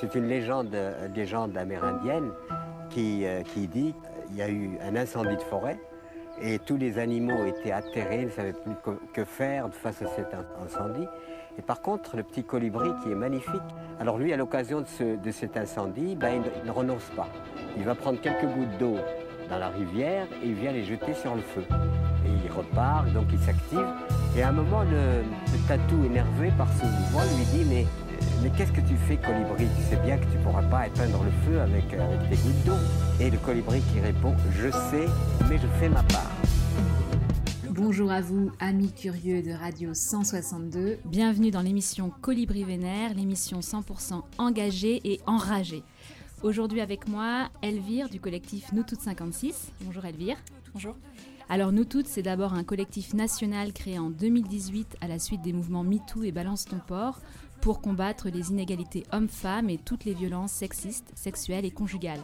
C'est une légende, euh, légende amérindienne qui, euh, qui dit qu'il y a eu un incendie de forêt et tous les animaux étaient atterrés, ils ne savaient plus que, faire face à cet incendie. Et par contre, le petit colibri qui est magnifique, alors lui, à l'occasion de, ce- de cet incendie, ben, il, ne- il ne renonce pas. Il va prendre quelques gouttes d'eau dans la rivière et il vient les jeter sur le feu. Et il repart, donc il s'active. Et à un moment, le, le tatou, énervé par ce mouvement, lui dit Mais, mais qu'est-ce que tu fais, colibri? Tu sais bien que tu ne pourras pas éteindre le feu avec, avec tes gouttes d'eau. Et le colibri qui répond Je sais, mais je fais ma part. Bonjour à vous, amis curieux de Radio 162. Bienvenue dans l'émission Colibri Vénère, l'émission 100% engagée et enragée. Aujourd'hui avec moi, Elvire du collectif Nous Toutes 56. Bonjour Elvire. Bonjour. Alors Nous Toutes, c'est d'abord un collectif national créé en 2018 à la suite des mouvements MeToo et Balance ton port pour combattre les inégalités hommes-femmes et toutes les violences sexistes, sexuelles et conjugales.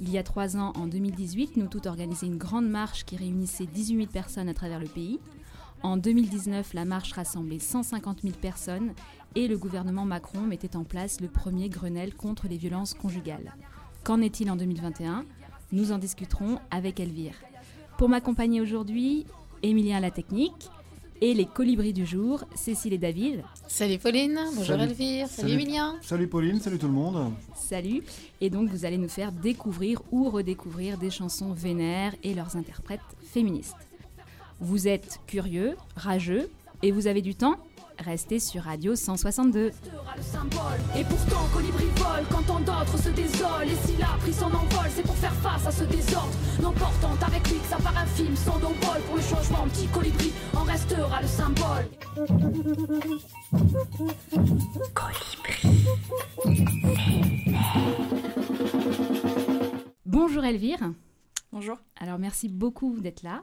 Il y a trois ans, en 2018, Nous Toutes organisait une grande marche qui réunissait 18 000 personnes à travers le pays. En 2019, la marche rassemblait 150 000 personnes et le gouvernement Macron mettait en place le premier Grenelle contre les violences conjugales. Qu'en est-il en 2021 Nous en discuterons avec Elvire. Pour m'accompagner aujourd'hui, Émilien la technique et les colibris du jour, Cécile et David. Salut Pauline, bonjour Salut. Elvire, salut, Salut. Emilien. Salut Pauline, salut tout le monde. Salut Et donc vous allez nous faire découvrir ou redécouvrir des chansons vénères et leurs interprètes féministes. Vous êtes curieux, rageux et vous avez du temps Restez sur Radio 162. sera le symbole. Et pourtant, colibri vole quand tant d'autres se désolent. Et s'il a pris son envol, c'est pour faire face à ce désordre. N'emportant avec lui que sa part infime, son envol pour le changement. Petit colibri en restera le symbole. Bonjour Elvire. Bonjour. Alors merci beaucoup d'être là.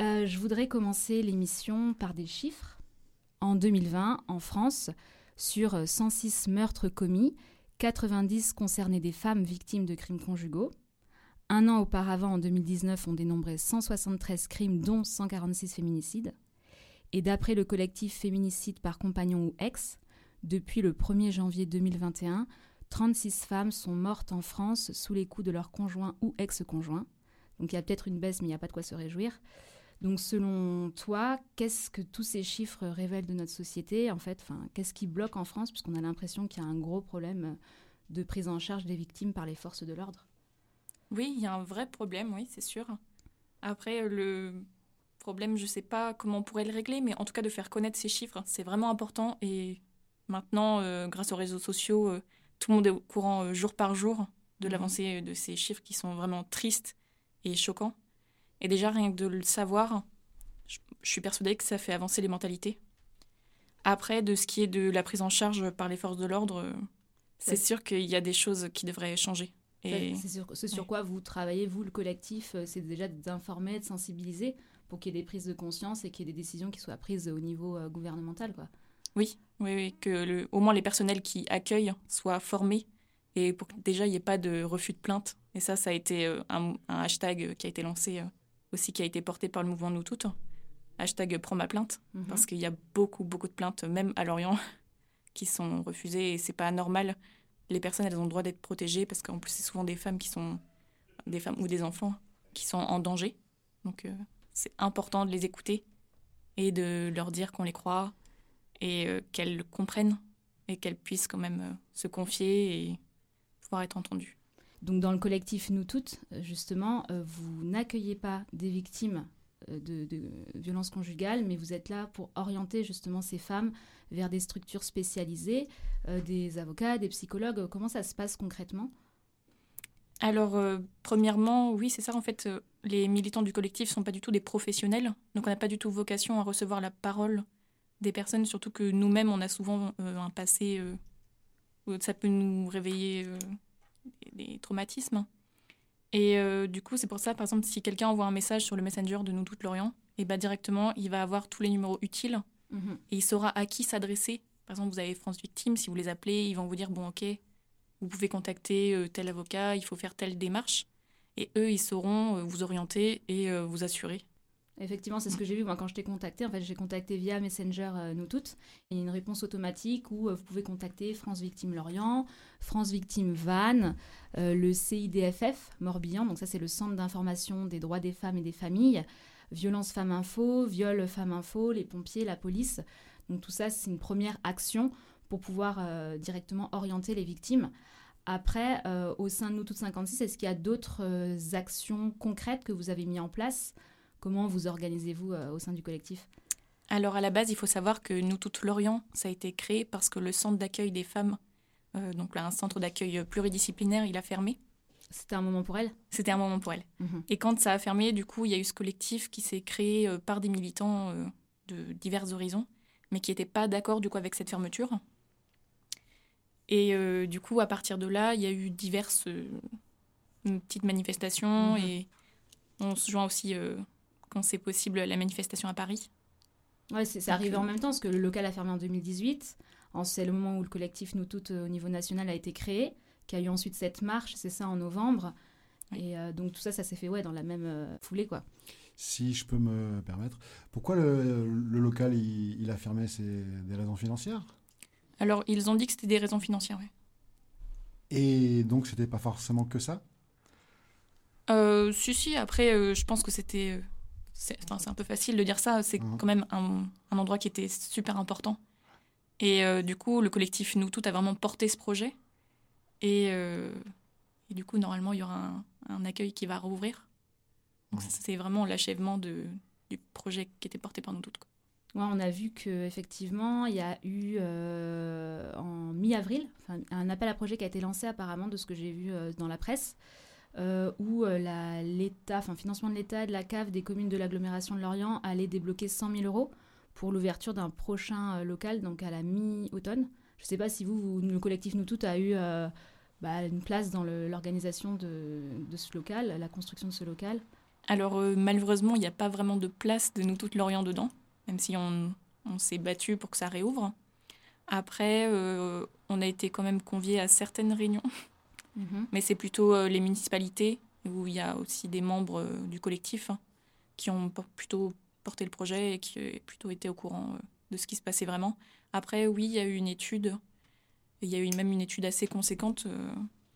Euh, je voudrais commencer l'émission par des chiffres. En 2020, en France, sur 106 meurtres commis, 90 concernaient des femmes victimes de crimes conjugaux. Un an auparavant, en 2019, on dénombrait 173 crimes, dont 146 féminicides. Et d'après le collectif Féminicide par compagnon ou ex, depuis le 1er janvier 2021, 36 femmes sont mortes en France sous les coups de leur conjoint ou ex-conjoint. Donc il y a peut-être une baisse, mais il n'y a pas de quoi se réjouir. Donc selon toi, qu'est-ce que tous ces chiffres révèlent de notre société En fait, enfin, qu'est-ce qui bloque en France? Puisqu'on a l'impression qu'il y a un gros problème de prise en charge des victimes par les forces de l'ordre. Oui, il y a un vrai problème, oui, c'est sûr. Après, le problème, je ne sais pas comment on pourrait le régler, mais en tout cas de faire connaître ces chiffres, c'est vraiment important. Et maintenant, euh, grâce aux réseaux sociaux, euh, tout le monde est au courant euh, jour par jour de Mhm. l'avancée de ces chiffres qui sont vraiment tristes et choquants. Et déjà, rien que de le savoir, je, je suis persuadée que ça fait avancer les mentalités. Après, de ce qui est de la prise en charge par les forces de l'ordre, euh, c'est sûr qu'il y a des choses qui devraient changer. Et... C'est sur, ce sur ouais. quoi vous travaillez, vous, le collectif, euh, c'est déjà d'informer, de sensibiliser pour qu'il y ait des prises de conscience et qu'il y ait des décisions qui soient prises au niveau euh, gouvernemental. Quoi. Oui, oui, oui, que le, au moins les personnels qui accueillent soient formés et pour que déjà il n'y ait pas de refus de plainte. Et ça, ça a été un, un hashtag qui a été lancé aussi, qui a été porté par le mouvement Nous Toutes. Hashtag Prends ma plainte, Mhm. parce qu'il y a beaucoup, beaucoup de plaintes, même à Lorient, qui sont refusées et c'est pas normal. Les personnes, elles ont le droit d'être protégées parce qu'en plus, c'est souvent des femmes qui sont, des femmes ou des enfants qui sont en danger. Donc, euh, c'est important de les écouter et de leur dire qu'on les croit et euh, qu'elles comprennent et qu'elles puissent quand même euh, se confier et pouvoir être entendues. Donc dans le collectif Nous Toutes, euh, justement, euh, vous n'accueillez pas des victimes euh, de, violences conjugales, mais vous êtes là pour orienter justement ces femmes vers des structures spécialisées, des avocats, des psychologues. Comment ça se passe concrètement? Alors, premièrement, oui, c'est ça, en fait, les militants du collectif sont pas du tout des professionnels, donc on n'a pas du tout vocation à recevoir la parole des personnes, surtout que nous-mêmes, on a souvent un passé où ça peut nous réveiller des, traumatismes. Et euh, du coup, c'est pour ça, par exemple, si quelqu'un envoie un message sur le Messenger de Nous Toutes Lorient, et bah directement, il va avoir tous les numéros utiles Mhm. et il saura à qui s'adresser. Par exemple, vous avez France Victime, si vous les appelez, ils vont vous dire bon, ok, vous pouvez contacter euh, tel avocat, il faut faire telle démarche. Et eux, ils sauront euh, vous orienter et vous assurer Effectivement, c'est ce que j'ai vu moi quand je t'ai contacté. En fait, j'ai contacté via Messenger euh, nous toutes. Il y a une réponse automatique où euh, vous pouvez contacter France Victime Lorient, France Victime Vannes, euh, le CIDFF Morbihan. Donc ça, c'est le Centre d'information des droits des femmes et des familles. Violence Femmes Info, Viol Femmes Info, les pompiers, la police. Donc tout ça, c'est une première action pour pouvoir directement orienter les victimes. Après, au sein de nous toutes 56, est-ce qu'il y a d'autres actions concrètes que vous avez mis en place Comment vous organisez-vous euh, au sein du collectif? Alors à la base, il faut savoir que Nous Toutes Lorient, ça a été créé parce que le centre d'accueil des femmes, euh, donc là, un centre d'accueil pluridisciplinaire, il a fermé. C'était un moment pour elle C'était un moment pour elle. Mhm. Et quand ça a fermé, du coup, il y a eu ce collectif qui s'est créé euh, par des militants de divers horizons, mais qui n'étaient pas d'accord du coup avec cette fermeture. Et du coup, à partir de là, il y a eu diverses petites manifestations mhm. et on se joint aussi quand c'est possible la manifestation à Paris. Ouais, c'est arrivé en même temps, parce que le local a fermé en 2018. C'est le moment où le collectif Nous Toutes euh, au niveau national a été créé, qui a eu ensuite cette marche, c'est ça, en novembre. Et euh, donc tout ça, ça s'est fait ouais, dans la même euh, foulée. quoi. Si je peux me permettre, pourquoi le, local il, a fermé? C'est des raisons financières? Alors, ils ont dit que c'était des raisons financières, oui. Et donc, c'était pas forcément que ça? Si, si, après, je pense que c'était c'est un peu facile de dire ça, c'est mhm. quand même un, endroit qui était super important. Et euh, du coup, le collectif Nous Toutes a vraiment porté ce projet. Et, euh, du coup, normalement, il y aura un, accueil qui va rouvrir. Donc, mhm. c'est vraiment l'achèvement du projet qui était porté par Nous Toutes. Ouais, on a vu qu'effectivement, il y a eu euh, en mi-avril un appel à projet qui a été lancé apparemment de ce que j'ai vu dans la presse. Euh, où euh, l'État, enfin financement de l'État, de la CAF, des communes de l'agglomération de Lorient allait débloquer 100 000 euros pour l'ouverture d'un prochain euh, local, donc à la mi-automne. Je ne sais pas si vous, le collectif Nous Toutes, a eu bah, une place dans l'organisation de, ce local, la construction de ce local. Alors malheureusement, il n'y a pas vraiment de place de Nous Toutes Lorient dedans, même si on, on s'est battu pour que ça réouvre. Après, on a été quand même conviés à certaines réunions Mhm. Mais c'est plutôt euh, les municipalités, où il y a aussi des membres euh, du collectif hein, qui ont plutôt porté le projet et qui ont plutôt été au courant euh, de ce qui se passait vraiment. Après, oui, il y a eu une étude, il y a eu même une étude assez conséquente.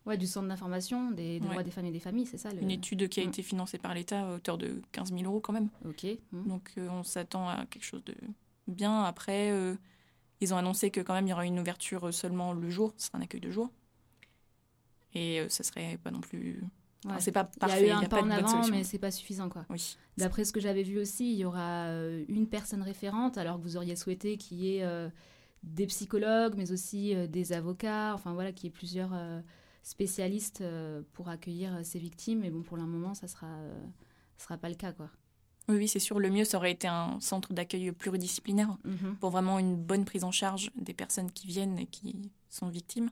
Ouais, du centre d'information des, droits des femmes et des familles, c'est ça Une étude qui a mm. été financée par l'État à hauteur de 15 000 euros quand même. Ok. Mm. Donc on s'attend à quelque chose de bien. Après, ils ont annoncé que quand même il y aura une ouverture seulement le jour, ce sera un accueil de jour. Et euh, ça serait pas non plus. c'est pas parfait. Il y a eu un pas, en avant, mais c'est pas suffisant, quoi. Oui. D'après ce que j'avais vu aussi, il y aura euh, une personne référente, alors que vous auriez souhaité qu'il y ait euh, des psychologues, mais aussi des avocats, enfin voilà, qu'il y ait plusieurs spécialistes pour accueillir ces victimes. Mais bon, pour le moment, ça sera, sera pas le cas, quoi. Oui, oui c'est sûr. Le mieux, ça aurait été un centre d'accueil pluridisciplinaire mhm. pour vraiment une bonne prise en charge des personnes qui viennent et qui sont victimes.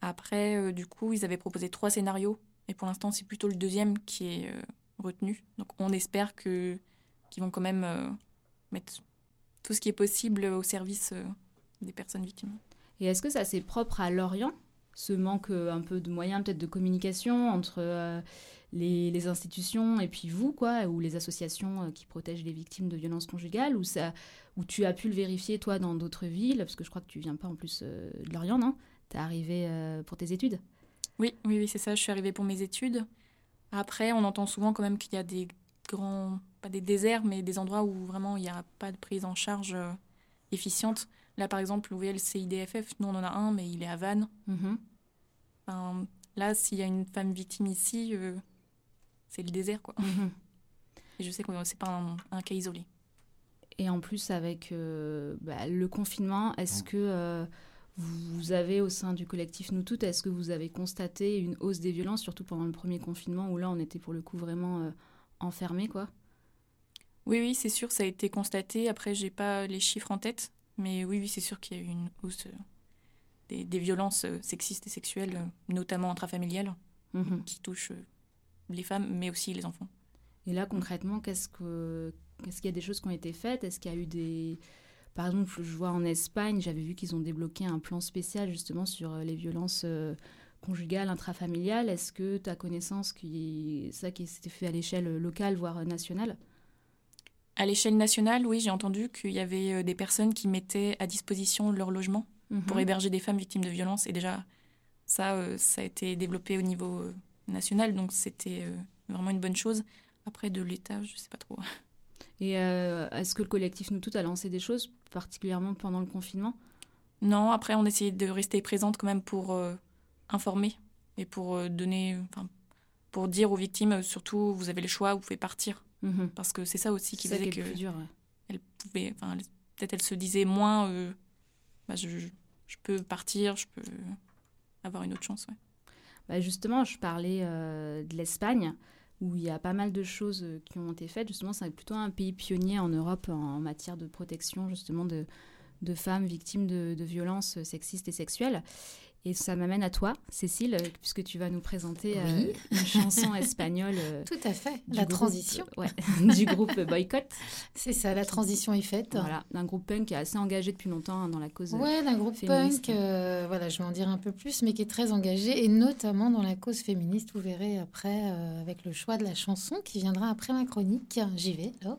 Après, euh, du coup, ils avaient proposé trois scénarios. Et pour l'instant, c'est plutôt le deuxième qui est euh, retenu. Donc on espère qu'ils vont quand même euh, mettre tout ce qui est possible au service des personnes victimes. Et est-ce que ça c'est propre à Lorient ce manque un peu de moyens peut-être de communication entre les, les, institutions et puis vous quoi ou les associations qui protègent les victimes de violences conjugales ou ça où tu as pu le vérifier toi dans d'autres villes parce que je crois que tu viens pas en plus de Lorient non? T'es arrivé euh, pour tes études? Oui, oui, oui, c'est ça. Je suis arrivée pour mes études. Après, on entend souvent quand même qu'il y a des grands, pas des déserts, mais des endroits où vraiment il n'y a pas de prise en charge euh, efficiente. Là, par exemple, vous voyez le CIDFF, nous on en a un, mais il est à Vannes. Mm-hmm. là, s'il y a une femme victime ici, euh, c'est le désert, quoi. Mm-hmm. Et je sais que c'est pas un, cas isolé. Et en plus, avec bah, le confinement, est-ce que vous avez au sein du collectif Nous Toutes, est-ce que vous avez constaté une hausse des violences, surtout pendant le premier confinement où là on était pour le coup vraiment euh, enfermés quoi? Oui, oui, c'est sûr, ça a été constaté. Après, j'ai pas les chiffres en tête, mais oui, oui, c'est sûr qu'il y a eu une hausse euh, des, violences euh, sexistes et sexuelles, notamment intrafamiliales, mhm. qui touchent les femmes, mais aussi les enfants. Et là, concrètement, qu'est-ce que, qu'est-ce qu'il y a des choses qui ont été faites? Est-ce qu'il y a eu des par exemple, je vois en Espagne, j'avais vu qu'ils ont débloqué un plan spécial justement sur euh, les violences euh, conjugales, intrafamiliales. Est-ce que tu as connaissance que ça qui s'était fait à l'échelle locale, voire nationale? À l'échelle nationale, oui, j'ai entendu qu'il y avait euh, des personnes qui mettaient à disposition leur logement pour Mhm. héberger des femmes victimes de violences. Et déjà, ça, euh, ça a été développé au niveau euh, national, donc c'était euh, vraiment une bonne chose. Après, de l'État, je sais pas trop. Et euh, est-ce que le collectif Nous Toutes a lancé des choses, particulièrement pendant le confinement? Non, après, on essayait de rester présente quand même pour euh, informer et pour euh, donner, enfin, pour dire aux victimes, surtout, vous avez le choix, vous pouvez partir. Mhm. Parce que c'est ça aussi qui faisait est que plus dur. ouais. elle pouvait, enfin, elle- peut-être elle se disait moins, euh, bah, je, je- je peux partir, je peux avoir une autre chance. ouais. Bah, justement, je parlais euh, de l'Espagne, où il y a pas mal de choses euh, qui ont été faites. Justement, c'est plutôt un pays pionnier en Europe en matière de protection, justement, de, femmes victimes de violences sexistes et sexuelles. Et ça m'amène à toi, Cécile, puisque tu vas nous présenter euh, Oui. une chanson espagnole. euh, Tout à fait. La groupe, transition. euh, ouais, du groupe Boycott. C'est ça, la transition est faite. Voilà, d'un groupe punk qui est assez engagé depuis longtemps hein, dans la cause. Ouais, d'un groupe féministe. punk, voilà, je vais en dire un peu plus, mais qui est très engagé, et notamment dans la cause féministe. Vous verrez après, avec le choix de la chanson qui viendra après ma chronique. J'y vais alors.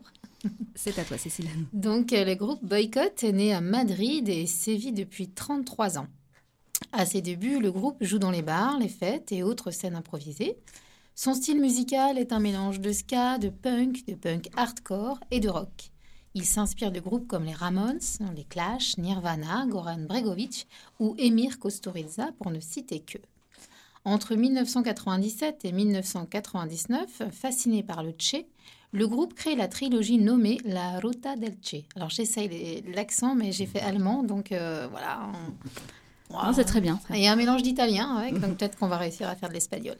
C'est à toi, Cécile. Donc, le groupe Boycott est né à Madrid et sévit depuis 33 ans. À ses débuts, le groupe joue dans les bars, les fêtes et autres scènes improvisées. Son style musical est un mélange de ska, de punk, de punk hardcore et de rock. Il s'inspire de groupes comme les Ramones, les Clash, Nirvana, Goran Bregovic ou Emir Kusturica pour ne citer que. Entre 1997 et 1999, fasciné par le Che, le groupe crée la trilogie nommée La Ruta del Che. Alors j'essaye l'accent, mais j'ai fait allemand, donc euh, voilà. Non, c'est très bien. ça. Et un mélange d'italien avec, donc peut-être qu'on va réussir à faire de l'espagnol.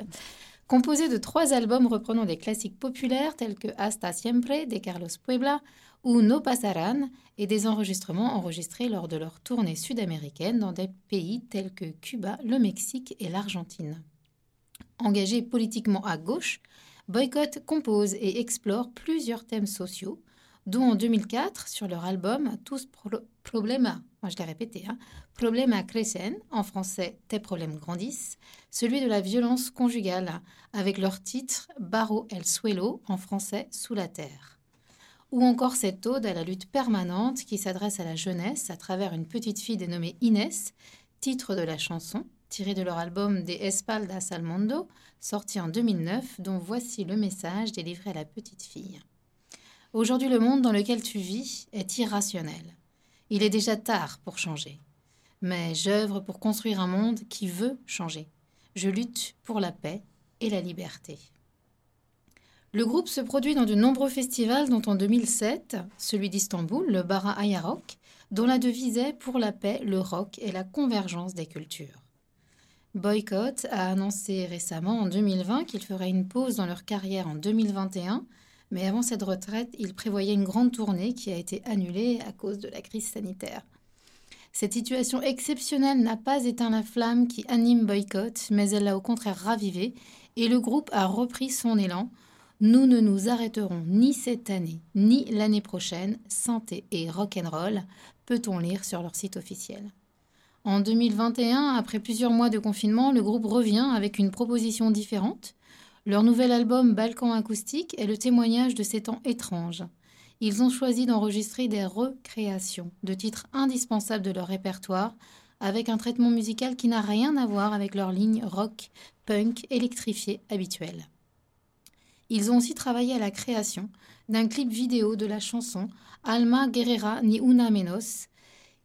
Composé de trois albums reprenant des classiques populaires tels que Hasta Siempre de Carlos Puebla ou No Pasaran et des enregistrements enregistrés lors de leur tournée sud-américaine dans des pays tels que Cuba, le Mexique et l'Argentine. Engagé politiquement à gauche, Boycott compose et explore plusieurs thèmes sociaux, dont en 2004 sur leur album Tous Pro- Problema, moi je l'ai répété, hein, Problema crecen, en français Tes problèmes grandissent, celui de la violence conjugale, avec leur titre Barro el suelo, en français Sous la terre. Ou encore cette ode à la lutte permanente qui s'adresse à la jeunesse à travers une petite fille dénommée Inès, titre de la chanson, tiré de leur album De Espaldas al Mundo, sorti en 2009, dont voici le message délivré à la petite fille. Aujourd'hui, le monde dans lequel tu vis est irrationnel. Il est déjà tard pour changer. Mais j'œuvre pour construire un monde qui veut changer. Je lutte pour la paix et la liberté. Le groupe se produit dans de nombreux festivals, dont en 2007, celui d'Istanbul, le Bara Ayarok, dont la devise est Pour la paix, le rock et la convergence des cultures. Boycott a annoncé récemment en 2020 qu'il ferait une pause dans leur carrière en 2021, mais avant cette retraite, il prévoyait une grande tournée qui a été annulée à cause de la crise sanitaire. Cette situation exceptionnelle n'a pas éteint la flamme qui anime Boycott, mais elle l'a au contraire ravivée, et le groupe a repris son élan. Nous ne nous arrêterons ni cette année, ni l'année prochaine. Santé et rock'n'roll, peut-on lire sur leur site officiel. En 2021, après plusieurs mois de confinement, le groupe revient avec une proposition différente. Leur nouvel album Balkan Acoustique est le témoignage de ces temps étranges. Ils ont choisi d'enregistrer des recréations de titres indispensables de leur répertoire, avec un traitement musical qui n'a rien à voir avec leur ligne rock, punk, électrifiée habituelle. Ils ont aussi travaillé à la création d'un clip vidéo de la chanson Alma Guerrera ni una menos,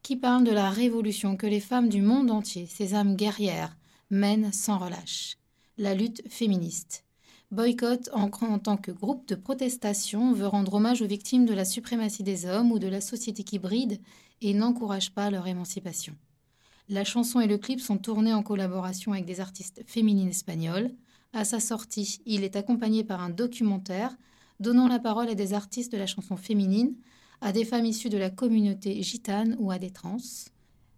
qui parle de la révolution que les femmes du monde entier, ces âmes guerrières, mènent sans relâche. La lutte féministe. Boycott, en, tant que groupe de protestation, veut rendre hommage aux victimes de la suprématie des hommes ou de la société qui bride et n'encourage pas leur émancipation. La chanson et le clip sont tournés en collaboration avec des artistes féminines espagnoles. À sa sortie, il est accompagné par un documentaire donnant la parole à des artistes de la chanson féminine, à des femmes issues de la communauté gitane ou à des trans.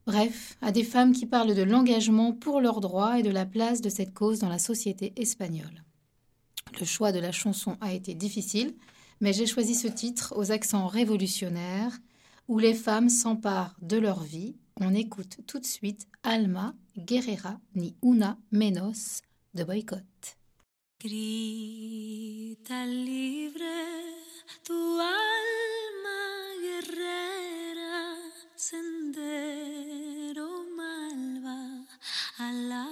Bref, à des femmes qui parlent de l'engagement pour leurs droits et de la place de cette cause dans la société espagnole. Le choix de la chanson a été difficile, mais j'ai choisi ce titre aux accents révolutionnaires où les femmes s'emparent de leur vie. On écoute tout de suite Alma Guerrera ni una menos de boycott. Grita libre tu alma guerrera, sendero malva a la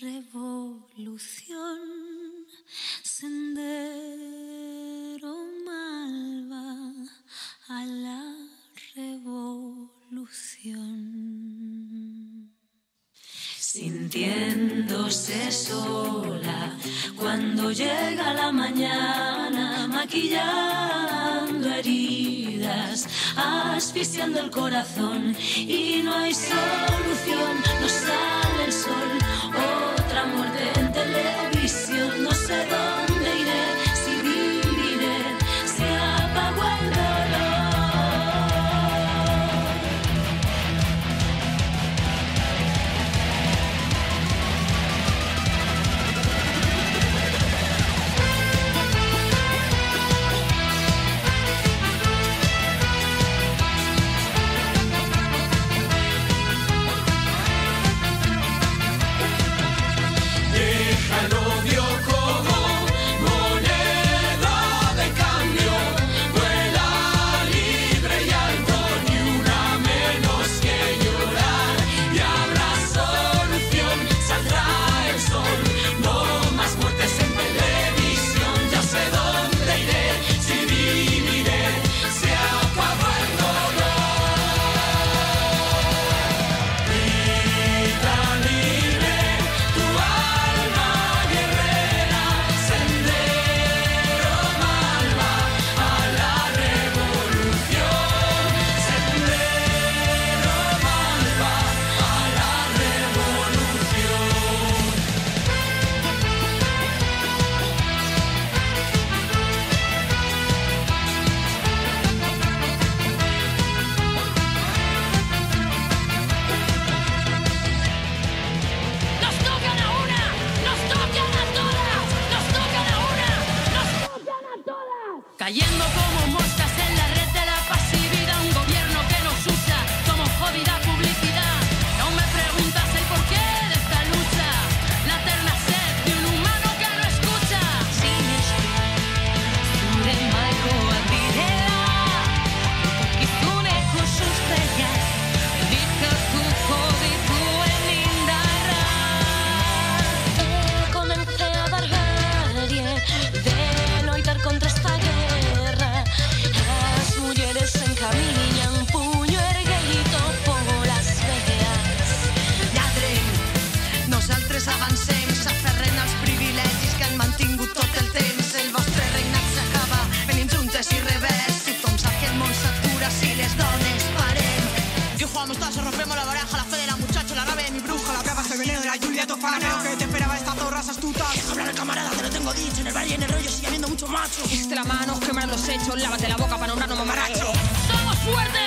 revolución. sendero malva a la revolución. Sintiéndose sola cuando llega la mañana, maquillando heridas, asfixiando el corazón y no hay solución, no sale el sol. en el valle en el rollo sigue habiendo muchos machos. Extra manos, quemar los hechos, lávate la boca para nombrarnos mamarrachos. ¡Somos fuertes!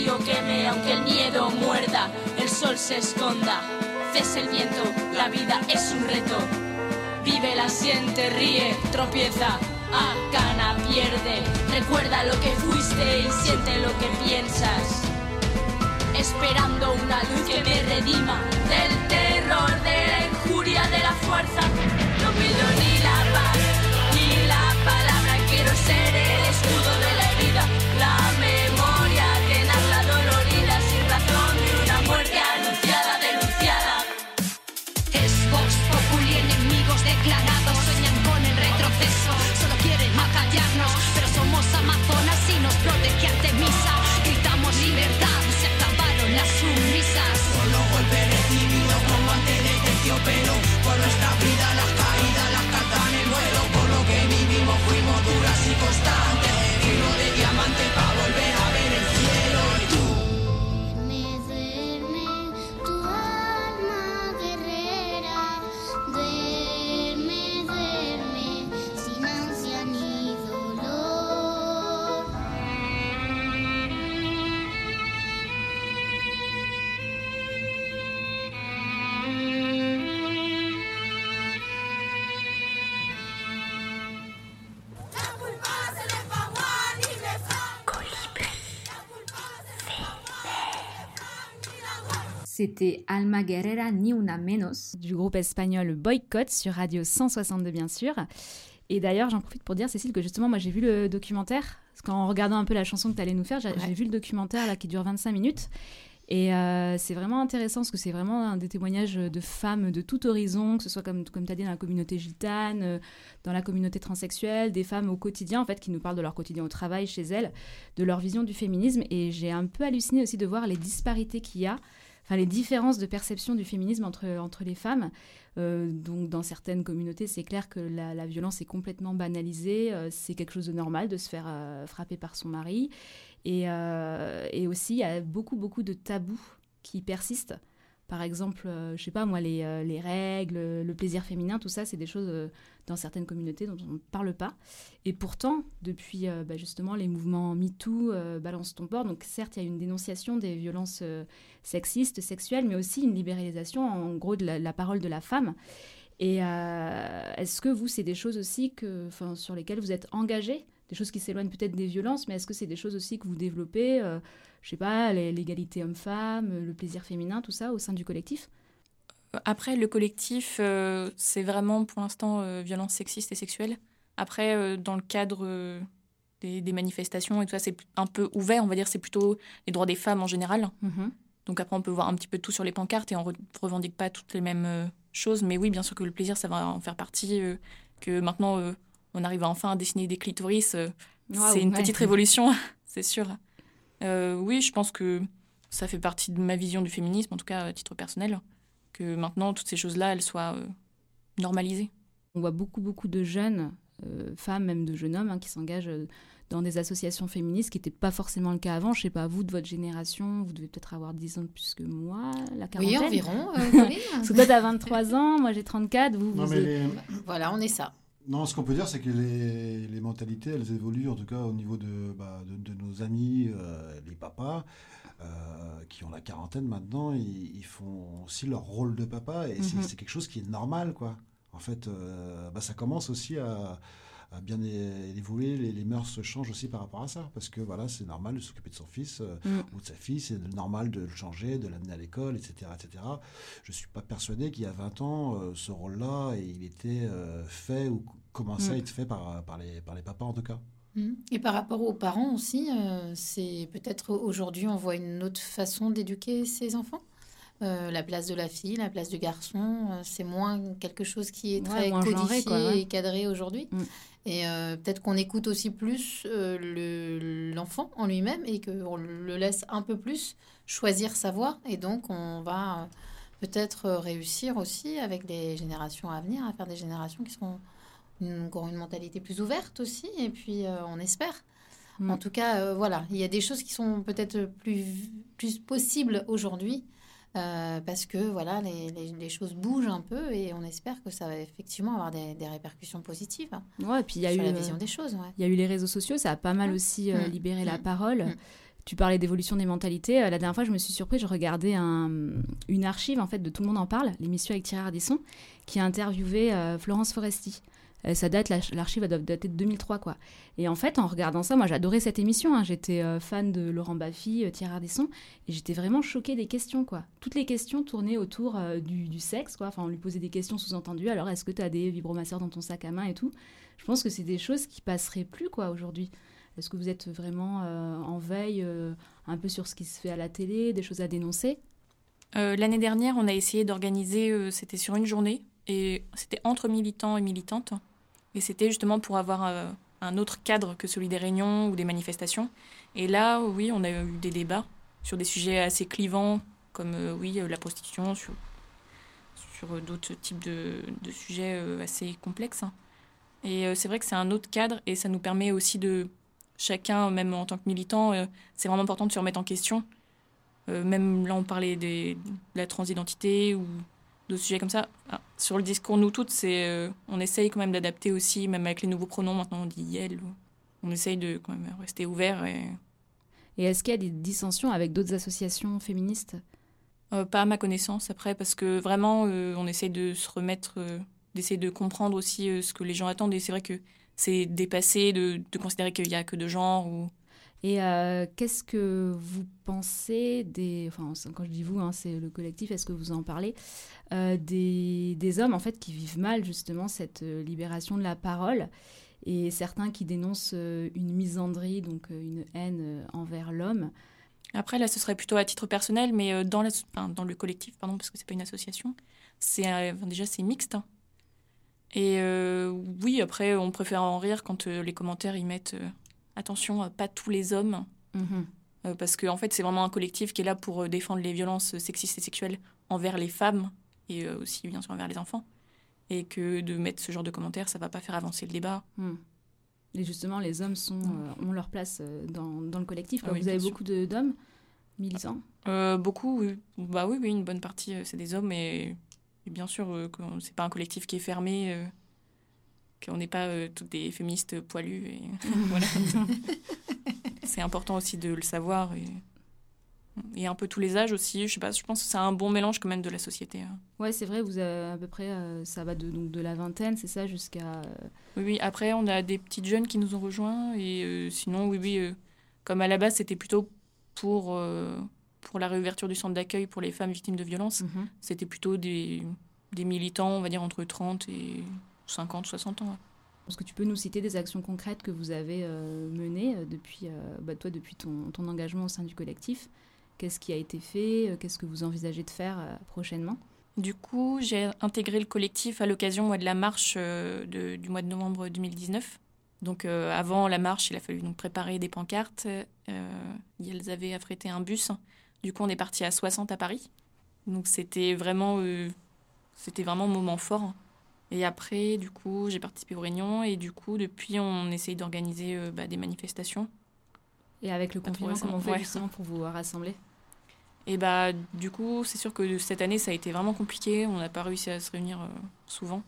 frío queme, aunque el miedo muerda, el sol se esconda, cese el viento, la vida es un reto. Vive la siente, ríe, tropieza, cana pierde. Recuerda lo que fuiste y siente lo que piensas. Esperando una luz que me redima del terror, de la injuria, de la fuerza. No pido ni la paz, ni la palabra, quiero ser C'était Alma Guerrera Ni Una Menos du groupe espagnol Boycott sur Radio 162 bien sûr. Et d'ailleurs, j'en profite pour dire, Cécile, que justement, moi j'ai vu le documentaire. Parce qu'en regardant un peu la chanson que tu allais nous faire, j'ai vu le documentaire là, qui dure 25 minutes. Et euh, c'est vraiment intéressant parce que c'est vraiment un des témoignages de femmes de tout horizon, que ce soit comme, comme tu as dit dans la communauté gitane, euh, dans la communauté transsexuelle, des femmes au quotidien en fait qui nous parlent de leur quotidien au travail chez elles, de leur vision du féminisme. Et j'ai un peu halluciné aussi de voir les disparités qu'il y a, les différences de perception du féminisme entre, les femmes. Euh, donc dans certaines communautés, c'est clair que la, violence est complètement banalisée, euh, c'est quelque chose de normal de se faire euh, frapper par son mari. Et, et aussi, il y a beaucoup, beaucoup de tabous qui persistent. Par exemple, euh, je sais pas moi, les, euh, les règles, le plaisir féminin, tout ça, c'est des choses euh, dans certaines communautés dont on ne parle pas. Et pourtant, depuis euh, bah, justement les mouvements MeToo, Balance ton port, donc certes, il y a une dénonciation des violences sexistes, sexuelles, mais aussi une libéralisation, en gros, de la, parole de la femme. Et est-ce que vous, c'est des choses aussi que, sur lesquelles vous êtes engagés? Des choses qui s'éloignent peut-être des violences, mais est-ce que c'est des choses aussi que vous développez Je sais pas, l'égalité homme-femme, le plaisir féminin, tout ça, au sein du collectif Après, le collectif, euh, c'est vraiment pour l'instant euh, violence sexiste et sexuelle. Après, euh, dans le cadre des, des manifestations et tout ça, c'est un peu ouvert, on va dire, c'est plutôt les droits des femmes en général. Mhm. Donc après, on peut voir un petit peu tout sur les pancartes et on ne revendique pas toutes les mêmes choses. Mais oui, bien sûr que le plaisir, ça va en faire partie. que maintenant, on arrive enfin à dessiner des clitoris. c'est une ouais. petite révolution, c'est sûr. Euh, oui, je pense que ça fait partie de ma vision du féminisme, en tout cas à titre personnel, que maintenant, toutes ces choses-là, elles soient euh, normalisées. On voit beaucoup, beaucoup de jeunes, euh, femmes, même de jeunes hommes, hein, qui s'engagent dans des associations féministes, ce qui n'était pas forcément le cas avant. Je sais pas, vous, de votre génération, vous devez peut-être avoir 10 ans de plus que moi, la Oui, quarantaine. environ, euh, Pauline. Parce que toi, t'as 23 ans, moi j'ai 34, vous, Non, vous mais êtes- les- Voilà, on est ça. Non, ce qu'on peut dire, c'est que les, les mentalités, elles évoluent, en tout cas au niveau de, bah, de, de nos amis, euh, les papas, euh, qui ont la quarantaine maintenant, ils, ils font aussi leur rôle de papa, et c'est- Mhm. c'est quelque chose qui est normal, quoi. En fait, euh, bah, ça commence aussi à, à bien é- évoluer, les, les mœurs se changent aussi par rapport à ça, parce que voilà, c'est normal de s'occuper de son fils euh, Mm. ou de sa fille, c'est normal de le changer, de l'amener à l'école, etc., etc. Je suis pas persuadé qu'il y a 20 ans, euh, ce rôle-là, il était euh, fait ou commençait à Mm. être fait par, par, les, par les papas en tout cas. Mhm. Et par rapport aux parents aussi, euh, c'est peut-être aujourd'hui on voit une autre façon d'éduquer ses enfants? Euh, la place de la fille, la place du garçon, euh, c'est moins quelque chose qui est Ouais, très genré, codifié quoi, ouais. et cadré aujourd'hui? Mm. Et euh, peut-être qu'on écoute aussi plus euh, le- l'enfant en lui-même et qu'on le laisse un peu plus choisir sa voie. Et donc on va euh, peut-être réussir aussi avec les générations à venir à faire des générations qui seront une, qui auront une mentalité plus ouverte aussi. Et puis euh, on espère. Mm. En tout cas, voilà, il y a des choses qui sont peut-être plus, plus possibles aujourd'hui euh, parce que voilà, les, les- les choses bougent un peu et on espère que ça va effectivement avoir des, des répercussions positives Ouais, puis il y a sur eu, la euh, vision des choses. ouais. Il y a eu les réseaux sociaux, ça a pas mal aussi euh, Mm. libéré la Mm. parole. Tu parlais d'évolution des mentalités. La dernière fois, je me suis surprise, je regardais un- une archive en fait de Tout le monde en parle, l'émission avec Thierry Ardisson, qui a interviewé euh, Florence Foresti. Euh, ça date, la- l'archive doit dater de 2003 quoi. Et en fait, en regardant ça, moi j'adorais cette émission. hein. J'étais euh, fan de Laurent Baffy, euh, Thierry Ardisson, et j'étais vraiment choquée des questions quoi. Toutes les questions tournaient autour euh, du, sexe quoi. Enfin, on lui posait des questions sous-entendues. Alors, est-ce que tu as des vibromasseurs dans ton sac à main et tout? Je pense que c'est des choses qui passeraient plus quoi aujourd'hui. Est-ce que vous êtes vraiment euh, en veille un peu sur ce qui se fait à la télé, des choses à dénoncer? L'année dernière, on a essayé d'organiser, c'était sur une journée, et c'était entre militants et militantes. Et c'était justement pour avoir euh, un autre cadre que celui des réunions ou des manifestations. Et là, oui, on a eu des débats sur des sujets assez clivants, comme euh, oui, euh, la prostitution, sur, d'autres types de, sujets assez complexes. hein. Et c'est vrai que c'est un autre cadre, et ça nous permet aussi de, chacun, même en tant que militant, c'est vraiment important de se remettre en question. Même là, on parlait de la transidentité ou d'autres sujets comme ça. Ah, sur le discours nous toutes, c'est, euh, on essaye quand même d'adapter aussi, même avec les nouveaux pronoms. Maintenant, on dit elle. On essaye de quand même rester ouvert. Et, Et est-ce qu'il y a des dissensions avec d'autres associations féministes? Euh, pas à ma connaissance après, parce que vraiment, euh, on essaye de se remettre, d'essayer de comprendre aussi ce que les gens attendent. Et c'est vrai que c'est dépassé de, de considérer qu'il y a que deux genres ou Et euh, qu'est-ce que vous pensez des... Enfin, quand je dis vous, hein, c'est le collectif, est-ce que vous en parlez euh, des, hommes, en fait, qui vivent mal, justement, cette euh, libération de la parole et certains qui dénoncent une misandrie, donc une haine envers l'homme? Après, là, ce serait plutôt à titre personnel, mais dans, le collectif, pardon, parce que c'est pas une association, c'est déjà c'est mixte. hein. Et oui, après, on préfère en rire quand les commentaires y mettent attention, euh, pas tous les hommes, Mhm. euh, parce qu'en en fait, c'est vraiment un collectif qui est là pour euh, défendre les violences sexistes et sexuelles envers les femmes et aussi bien sûr envers les enfants. Et que de mettre ce genre de commentaires, ça va pas faire avancer le débat. Hmm. Et justement, les hommes sont, euh, ont leur place dans, dans le collectif. Ah oui, vous avez beaucoup de- d'hommes militants? Euh, beaucoup, oui. Bah oui, oui, une bonne partie, c'est des hommes, et, et bien sûr, euh, que c'est pas un collectif qui est fermé, qu'on n'est pas euh, toutes des féministes poilues. Et voilà. c'est important aussi de le savoir, et, et un peu tous les âges aussi. Je sais pas, je pense que c'est un bon mélange quand même de la société. hein. Ouais, c'est vrai, vous avez à peu près, euh, ça va de, donc de la vingtaine, c'est ça, jusqu'à... euh, Oui, oui, après, on a des petites jeunes qui nous ont rejoints, et euh, sinon, oui, oui, comme à la base, c'était plutôt pour, pour la réouverture du centre d'accueil pour les femmes victimes de violences. mhm. c'était plutôt des, des militants, on va dire entre 30 et 50, 60 ans. Est-ce que tu peux nous citer des actions concrètes que vous avez euh, menées euh, depuis, euh, bah, toi, depuis ton, ton engagement au sein du collectif? Qu'est-ce qui a été fait? Qu'est-ce que vous envisagez de faire euh, prochainement? Du coup, j'ai intégré le collectif à l'occasion de la marche de- du mois de novembre 2019. Donc avant la marche, il a fallu donc préparer des pancartes. Ils avaient affrété un bus. Du coup, on est parti à 60 à Paris. Donc c'était vraiment, c'était vraiment un moment fort. Et après, du coup, j'ai participé aux réunions et du coup, depuis, on essaye d'organiser euh, bah, des manifestations. Et avec le confinement, comment on fait ouais. justement pour vous rassembler? Et bah du coup, c'est sûr que cette année, ça a été vraiment compliqué. On n'a pas réussi à se réunir euh, souvent.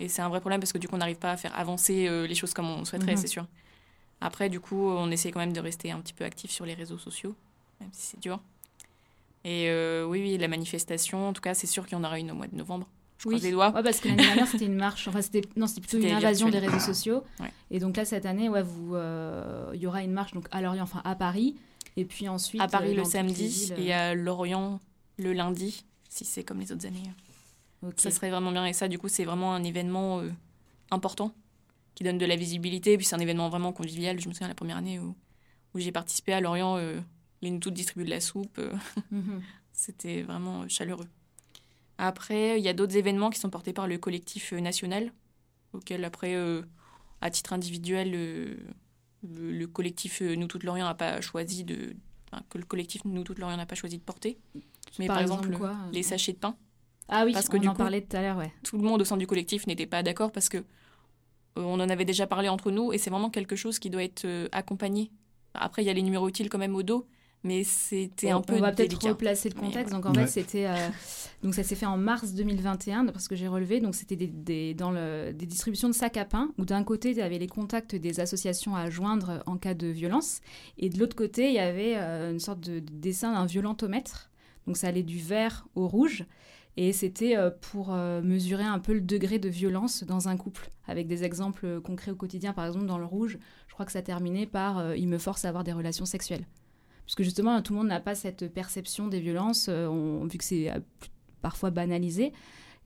Et c'est un vrai problème parce que du coup, on n'arrive pas à faire avancer euh, les choses comme on souhaiterait, Mhm. c'est sûr. Après, du coup, on essaie quand même de rester un petit peu actif sur les réseaux sociaux, même si c'est dur. Et euh, oui, oui, la manifestation, en tout cas, c'est sûr qu'il y en aura une au mois de novembre. Je les doigts. Ouais, parce que l'année dernière, c'était une marche. Enfin, c'était non, c'était plutôt une invasion virtuel. des réseaux sociaux. Ouais. Et donc là, cette année, ouais, vous, euh, il y aura une marche donc à Lorient, enfin à Paris, et puis ensuite à Paris euh, le les samedi et à Lorient le lundi, si c'est comme les autres années. euh, ok. Ça serait vraiment bien. Et ça, du coup, c'est vraiment un événement euh, important qui donne de la visibilité. Et puis, c'est un événement vraiment convivial. Je me souviens la première année où, où j'ai participé à Lorient, euh, ils nous toutes distribué de la soupe. euh, Mhm. C'était vraiment euh, chaleureux. Après, il y a d'autres événements qui sont portés par le collectif euh, national, auquel, après, euh, à titre individuel, euh, le, le collectif Nous Toutes Lorient n'a pas choisi de. enfin, que le collectif Nous Toutes Lorient n'a pas choisi de porter. Mais par, exemple, quoi les sachets de pain Ah oui, parce que on du en coup- parlait tout à l'heure, ouais. tout le monde au sein du collectif n'était pas d'accord parce que on en avait déjà parlé entre nous et c'est vraiment quelque chose qui doit être accompagné. Après, il y a les numéros utiles quand même au dos, mais c'était on, un peu on va peut-être replacer le contexte. Donc en Ouais. fait, c'était euh, donc ça s'est fait en mars 2021, d'après ce que j'ai relevé. Donc c'était des, des- dans le, des distributions de sacs à pain où d'un côté il y avait les contacts des associations à joindre en cas de violence, et de l'autre côté il y avait euh, une sorte de, de dessin d'un violentomètre. Donc ça allait du vert au rouge. Et c'était euh, pour mesurer un peu le degré de violence dans un couple, avec des exemples concrets au quotidien. Par exemple, dans le rouge, je crois que ça terminait par euh, il me force à avoir des relations sexuelles. Puisque justement, tout le monde n'a pas cette perception des violences, euh, on- vu que c'est euh, parfois banalisé.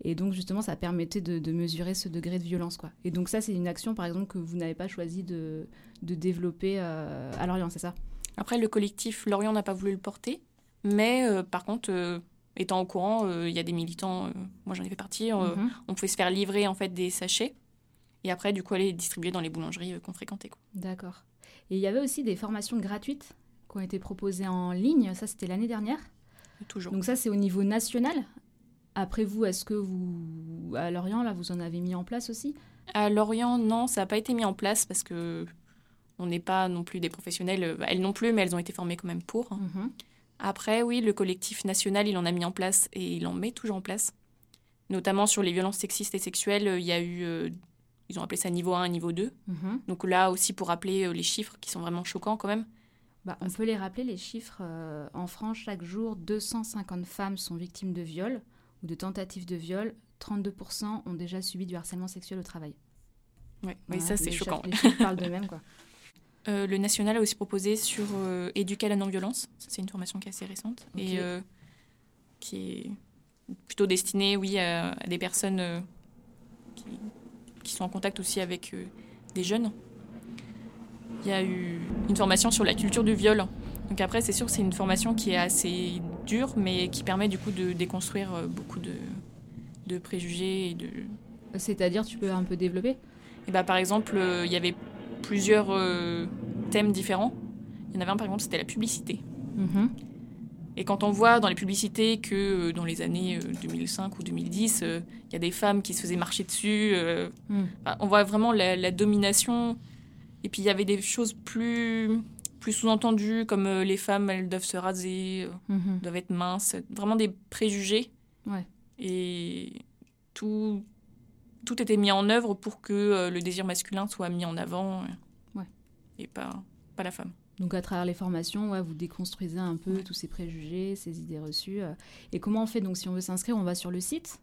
Et donc, justement, ça permettait de, de mesurer ce degré de violence. Quoi. Et donc, ça, c'est une action, par exemple, que vous n'avez pas choisi de, de développer euh, à Lorient, c'est ça? Après, le collectif Lorient n'a pas voulu le porter, mais euh, par contre, euh, étant au courant, il y a des militants, moi j'en ai fait partie, Mhm. on pouvait se faire livrer en fait des sachets et après, du coup, aller les distribuer dans les boulangeries qu'on fréquentait. D'accord. Et il y avait aussi des formations gratuites? Qui ont été proposées en ligne. Ça, c'était l'année dernière. Toujours. Donc ça, c'est au niveau national. Après vous, est-ce que vous, à Lorient, là, vous en avez mis en place aussi? À Lorient, non, ça n'a pas été mis en place parce que on n'est pas non plus des professionnels. euh, Elles non plus, mais elles ont été formées quand même pour. Mhm. Après, oui, le collectif national, il en a mis en place et il en met toujours en place. Notamment sur les violences sexistes et sexuelles, euh, il y a eu, euh, ils ont appelé ça niveau 1 et niveau 2. Mhm. Donc là aussi pour rappeler les chiffres qui sont vraiment choquants quand même. Bah, on peut les rappeler, les chiffres. euh, en France, chaque jour, 250 femmes sont victimes de viol ou de tentatives de viol. 32% ont déjà subi du harcèlement sexuel au travail. Ouais, oui, ça c'est choquant. Les chiffres parlent d'eux-mêmes, quoi. Euh, le national a aussi proposé sur euh, éduquer à la non-violence. C'est une formation qui est assez récente et qui est plutôt destinée, oui, à, à des personnes qui, qui sont en contact aussi avec des jeunes. Il y a eu une formation sur la culture du viol. Donc après, c'est sûr, c'est une formation qui est assez dure, mais qui permet du coup de déconstruire euh, beaucoup de, de préjugés et de, C'est-à-dire, tu peux un peu développer? Et bah, par exemple, euh, il y avait plusieurs euh, thèmes différents. Il y en avait un, par exemple, c'était la publicité. Mhm. Et quand on voit dans les publicités que euh, dans les années euh, 2005 ou 2010, euh, il y a des femmes qui se faisaient marcher dessus, bah, on voit vraiment la, la domination. Et puis il y avait des choses plus, plus sous-entendues, comme euh, les femmes, elles doivent se raser, euh, Mhm. doivent être minces. Vraiment des préjugés. Ouais. Et tout, tout était mis en œuvre pour que euh, le désir masculin soit mis en avant. euh, Ouais. Et pas, pas la femme. Donc à travers les formations, ouais, vous déconstruisez un peu tous ces préjugés, ces idées reçues. Et comment on fait Donc si on veut s'inscrire, on va sur le site?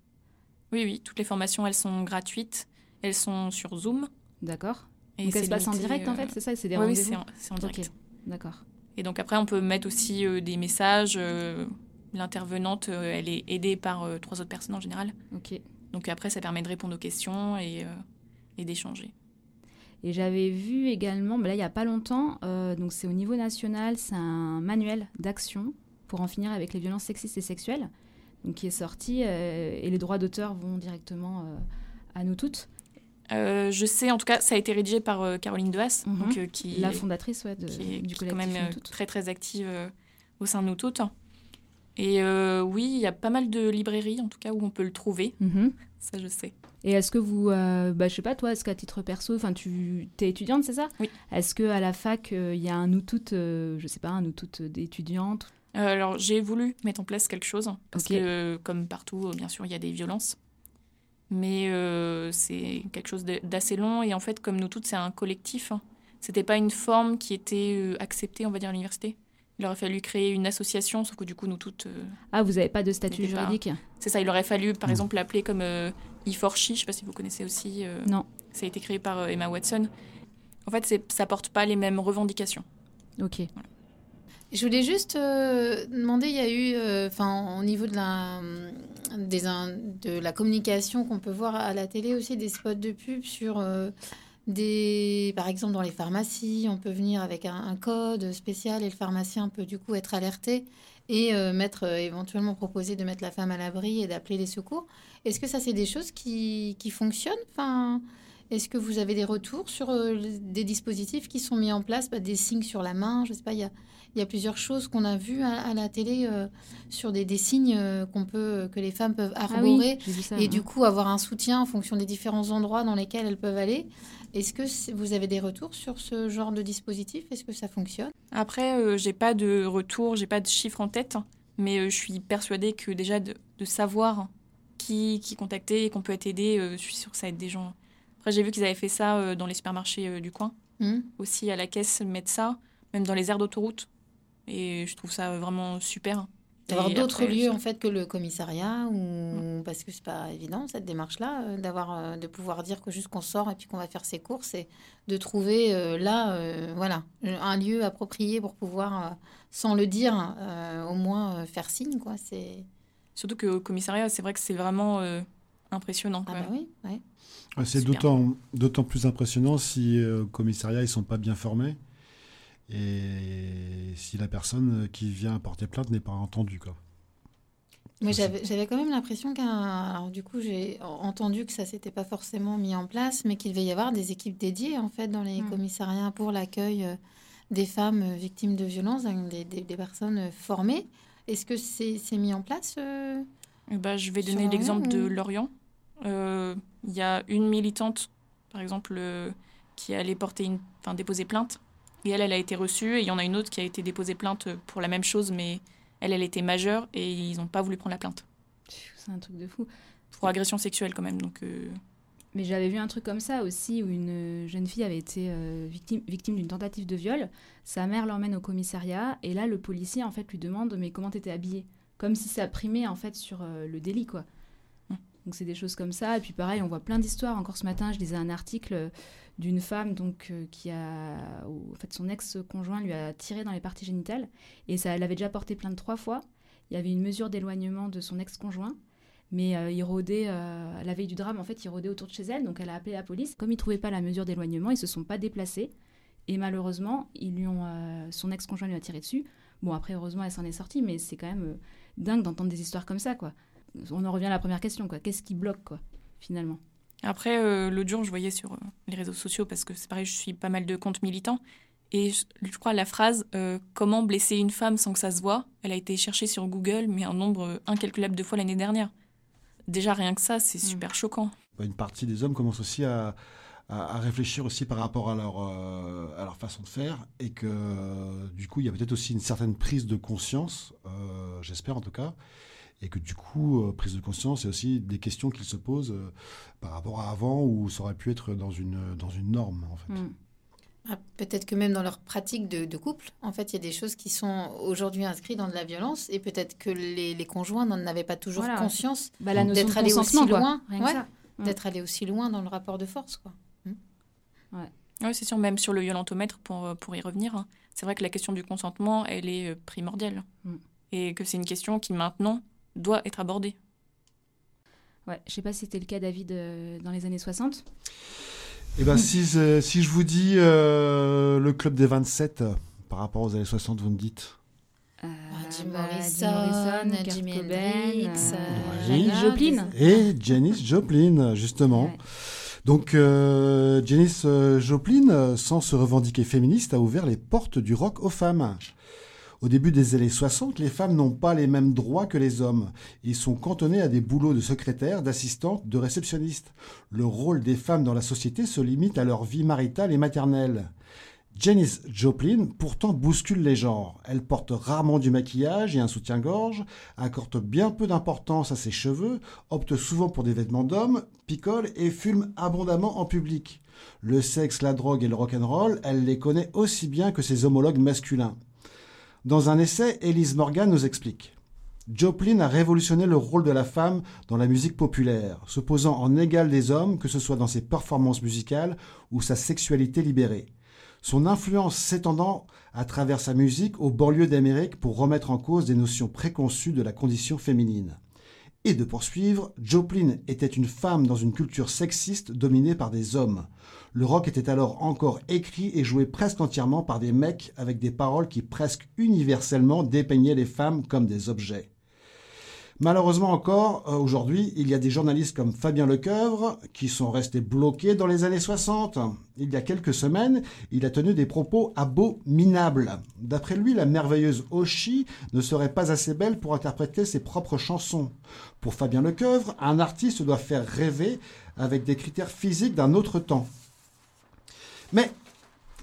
Oui, oui, toutes les formations, elles sont gratuites. Elles sont sur Zoom. D'accord. Et Donc se passent en direct en euh, fait, c'est ça C'est des rendez-vous c'est en, direct. D'accord. Et donc après, on peut mettre aussi euh, des messages. euh, L'intervenante, euh, elle est aidée par trois autres personnes en général. Ok. Donc après, ça permet de répondre aux questions et, et d'échanger. Et j'avais vu également, bah là il n'y a pas longtemps, donc c'est au niveau national, c'est un manuel d'action pour en finir avec les violences sexistes et sexuelles, donc qui est sorti et les droits d'auteur vont directement à nous toutes. Euh, je sais, en tout cas, ça a été rédigé par euh, Caroline Dehaas, Mhm. donc, euh, qui, La fondatrice ouais, de, qui est, du qui est collectif quand même très très active au sein de nous toutes. Et oui, il y a pas mal de librairies, en tout cas, où on peut le trouver. Mhm. Ça, je sais. Et est-ce que vous, bah, je sais pas toi, est-ce qu'à titre perso, enfin tu es étudiante, c'est ça? Oui. Est-ce que à la fac il y a un nous toutes, je sais pas, un nous toutes d'étudiantes alors, j'ai voulu mettre en place quelque chose, parce que, comme partout, bien sûr, il y a des violences. Mais euh, c'est quelque chose d'assez long, et en fait, comme nous toutes, c'est un collectif. hein. C'était pas une forme qui était euh, acceptée, on va dire, à l'université. Il aurait fallu créer une association, sauf que du coup, nous toutes. euh, Ah, vous n'avez pas de statut juridique C'est ça, il aurait fallu, par exemple, l'appeler comme euh, E4She, je sais pas si vous connaissez aussi. euh, Non. Ça a été créé par euh, Emma Watson. En fait, ça porte pas les mêmes revendications. Ok. Je voulais juste euh, demander, il y a eu, euh, enfin, au niveau de la, communication qu'on peut voir à la télé aussi, des spots de pub sur euh, des, par exemple dans les pharmacies, on peut venir avec un, code spécial et le pharmacien peut du coup être alerté et mettre éventuellement proposer de mettre la femme à l'abri et d'appeler les secours. Est-ce que ça c'est des choses qui, qui fonctionnent? Enfin, est-ce que vous avez des retours sur des dispositifs qui sont mis en place, bah, des signes sur la main? Je sais pas, il y a il y a plusieurs choses qu'on a vues à, à la télé euh, sur des, des signes euh, qu'on peut, que les femmes peuvent Ah arborer oui, ça. et du coup avoir un soutien en fonction des différents endroits dans lesquels elles peuvent aller. Est-ce que vous avez des retours sur ce genre de dispositif? Est-ce que ça fonctionne? Après, euh, j'ai pas de retour, j'ai pas de chiffres en tête, mais euh, je suis persuadée que déjà de, de savoir qui, qui contacter et qu'on peut être aidé, euh, je suis sûre que ça aide des gens. Après, j'ai vu qu'ils avaient fait ça euh, dans les supermarchés euh, du coin, Hmm aussi à la caisse, mettre ça, même dans les aires d'autoroute. Et je trouve ça vraiment super. D'avoir d'autres après, lieux je- en fait que le commissariat ou parce que c'est pas évident cette démarche-là euh, d'avoir euh, de pouvoir dire que juste qu'on sort et puis qu'on va faire ses courses et de trouver euh, là euh, voilà un lieu approprié pour pouvoir sans le dire euh, au moins euh, faire signe quoi c'est Surtout qu'au commissariat, c'est vrai que c'est vraiment euh, impressionnant. ah bah oui ouais. C'est d'autant, d'autant plus impressionnant si euh, au commissariat ils sont pas bien formés et si la personne qui vient porter plainte n'est pas entendue. Quoi. Mais j'avais, quand même l'impression qu'un. Alors, du coup, j'ai entendu que ça s'était pas forcément mis en place, mais qu'il devait y avoir des équipes dédiées, en fait, dans les Mm. commissariats pour l'accueil euh, des femmes euh, victimes de violences, hein, des, des- des personnes euh, formées. Est-ce que c'est, mis en place euh Eh ben, je vais donner l'exemple de Lorient. Euh, Il y a une militante, par exemple, euh, qui allait porter une, enfin, déposer plainte. Et elle, elle a été reçue. Et il y en a une autre qui a été déposée plainte pour la même chose, mais elle, elle était majeure et ils n'ont pas voulu prendre la plainte. C'est un truc de fou. Pour agression sexuelle, quand même. Donc, euh, Mais j'avais vu un truc comme ça aussi, où une jeune fille avait été euh, victime, victime d'une tentative de viol. Sa mère l'emmène au commissariat, et là, le policier, en fait, lui demande « Mais comment t'étais habillée ?» Comme si ça primait, en fait, sur euh, le délit, quoi. Donc c'est des choses comme ça. Et puis pareil, on voit plein d'histoires. Encore ce matin, je lisais un article euh, d'une femme donc euh, qui a, en fait, son ex-conjoint lui a tiré dans les parties génitales et ça, elle avait déjà porté plainte trois fois. Il y avait une mesure d'éloignement de son ex-conjoint. Mais euh, il rôdait, la veille du drame, en fait, il rôdait autour de chez elle, donc elle a appelé la police. Comme ils ne trouvaient pas la mesure d'éloignement, ils se sont pas déplacés. Et malheureusement, ils lui ont, son ex-conjoint lui a tiré dessus. Bon, après, heureusement, elle s'en est sortie, mais c'est quand même dingue d'entendre des histoires comme ça, quoi. On en revient à la première question, quoi. Qu'est-ce qui bloque, quoi, finalement? Après, euh, l'autre jour, je voyais sur euh, les réseaux sociaux, parce que c'est pareil, je suis pas mal de comptes militants, et je, je crois la phrase euh, Comment blesser une femme sans que ça se voit? Elle a été cherchée sur Google, mais un nombre euh, incalculable de fois l'année dernière. Déjà, rien que ça, c'est super choquant. Une partie des hommes commence aussi à, à- à réfléchir aussi par rapport à leur, euh, à leur façon de faire et que euh, du coup il y a peut-être aussi une certaine prise de conscience, euh, j'espère en tout cas, et que du coup euh, prise de conscience et aussi des questions qu'ils se posent euh, par rapport à avant où ça aurait pu être dans une, dans une norme en fait. Mm. Ah, Peut-être que même dans leur pratique de, de couple, en fait, il y a des choses qui sont aujourd'hui inscrites dans de la violence et peut-être que les, les conjoints n'en avaient pas toujours Voilà. conscience Bah, notion d'être allés aussi quoi. loin, Rien que ouais, ça. D'être allés aussi loin dans le rapport de force, quoi. Oui, c'est sûr, même sur le violentomètre, pour, euh, pour y revenir, hein, c'est vrai que la question du consentement, elle est euh, primordiale. Mm. Et que c'est une question qui, maintenant, doit être abordée. Ouais, je sais pas si c'était le cas, David, euh, dans les années 60. Et ben si, je- si je vous dis euh, le club des 27 euh, par rapport aux années 60, vous me dites Euh, Jim bah, Morrison, Cobain, Hendrix, Janis Joplin. Et Janis Joplin, justement. Ouais. Donc, euh, Janis Joplin, sans se revendiquer féministe, a ouvert les portes du rock aux femmes. Au début des années 60, les femmes n'ont pas les mêmes droits que les hommes. Ils sont cantonnés à des boulots de secrétaire, d'assistante, de réceptionniste. Le rôle des femmes dans la société se limite à leur vie maritale et maternelle. Janis Joplin, pourtant, bouscule les genres. Elle porte rarement du maquillage et un soutien-gorge, accorde bien peu d'importance à ses cheveux, opte souvent pour des vêtements d'homme, picole et fume abondamment en public. Le sexe, la drogue et le rock'n'roll, elle les connaît aussi bien que ses homologues masculins. Dans un essai, Elise Morgan nous explique. Joplin a révolutionné le rôle de la femme dans la musique populaire, se posant en égal des hommes, que ce soit dans ses performances musicales ou sa sexualité libérée. Son influence s'étendant à travers sa musique aux banlieues d'Amérique pour remettre en cause des notions préconçues de la condition féminine. Et de poursuivre, Joplin était une femme dans une culture sexiste dominée par des hommes. Le rock était alors encore écrit et joué presque entièrement par des mecs avec des paroles qui presque universellement dépeignaient les femmes comme des objets. Malheureusement encore, euh, aujourd'hui, il y a des journalistes comme Fabien Lecoeuvre qui sont restés bloqués dans les années 60. Il y a quelques semaines, il a tenu des propos abominables. D'après lui, la merveilleuse Oshi ne serait pas assez belle pour interpréter ses propres chansons. Pour Fabien Lecoeuvre, un artiste doit faire rêver avec des critères physiques d'un autre temps. Mais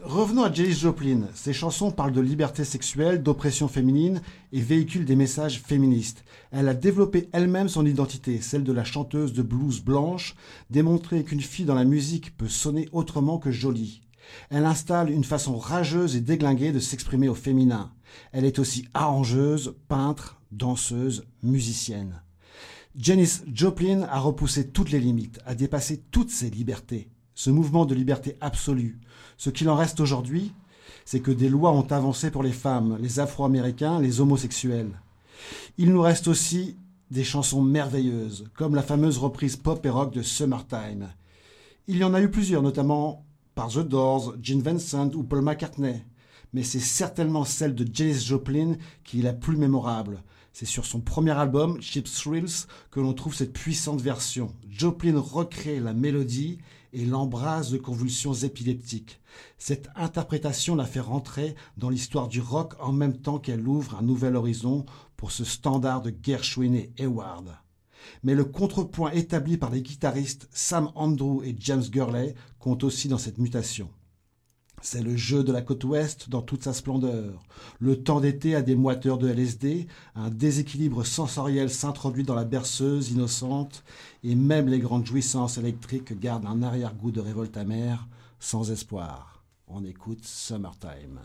Revenons à Janis Joplin. Ses chansons parlent de liberté sexuelle, d'oppression féminine et véhiculent des messages féministes. Elle a développé elle-même son identité, celle de la chanteuse de blues blanche, démontré qu'une fille dans la musique peut sonner autrement que jolie. Elle installe une façon rageuse et déglinguée de s'exprimer au féminin. Elle est aussi arrangeuse, peintre, danseuse, musicienne. Janis Joplin a repoussé toutes les limites, a dépassé toutes ses libertés. Ce mouvement de liberté absolue, ce qu'il en reste aujourd'hui, c'est que des lois ont avancé pour les femmes, les Afro-Américains, les homosexuels. Il nous reste aussi des chansons merveilleuses, comme la fameuse reprise pop et rock de Summertime. Il y en a eu plusieurs, notamment par The Doors, Gene Vincent ou Paul McCartney. Mais c'est certainement celle de Janis Joplin qui est la plus mémorable. C'est sur son premier album, Cheap Thrills, que l'on trouve cette puissante version. Joplin recrée la mélodie et l'embrase de convulsions épileptiques. Cette interprétation la fait rentrer dans l'histoire du rock en même temps qu'elle ouvre un nouvel horizon pour ce standard de Gershwin et Hayward. Mais le contrepoint établi par les guitaristes Sam Andrew et James Gurley compte aussi dans cette mutation. C'est le jeu de la côte ouest dans toute sa splendeur. Le temps d'été a des moiteurs de LSD, un déséquilibre sensoriel s'introduit dans la berceuse innocente, et même les grandes jouissances électriques gardent un arrière-goût de révolte amère, sans espoir. On écoute Summertime.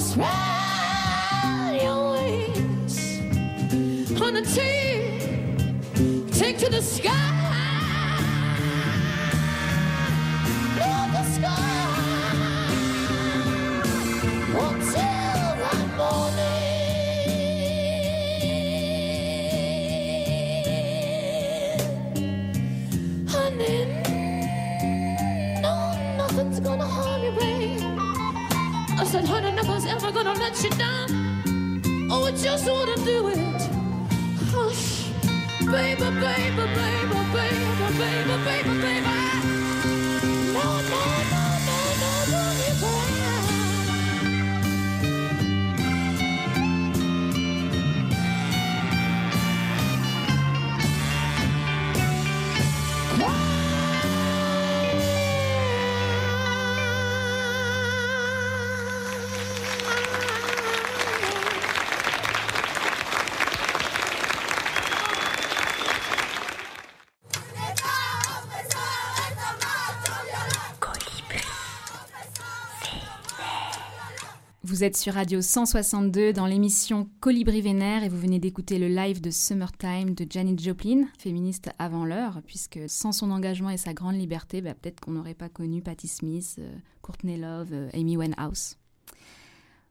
Spread your wings on a team, take to the sky. The sky until morning. I said, honey, ever gonna let you down. Oh, I just wanna do it. Hush, baby, baby, baby, baby, baby, baby, baby. No, no, no, no, no, don't you cry. Vous êtes sur Radio 162 dans l'émission Colibri Vénère et vous venez d'écouter le live de Summertime de Janet Joplin, féministe avant l'heure, puisque sans son engagement et sa grande liberté, bah, peut-être qu'on n'aurait pas connu Patti Smith, euh, Courtney Love, euh, Amy Winehouse.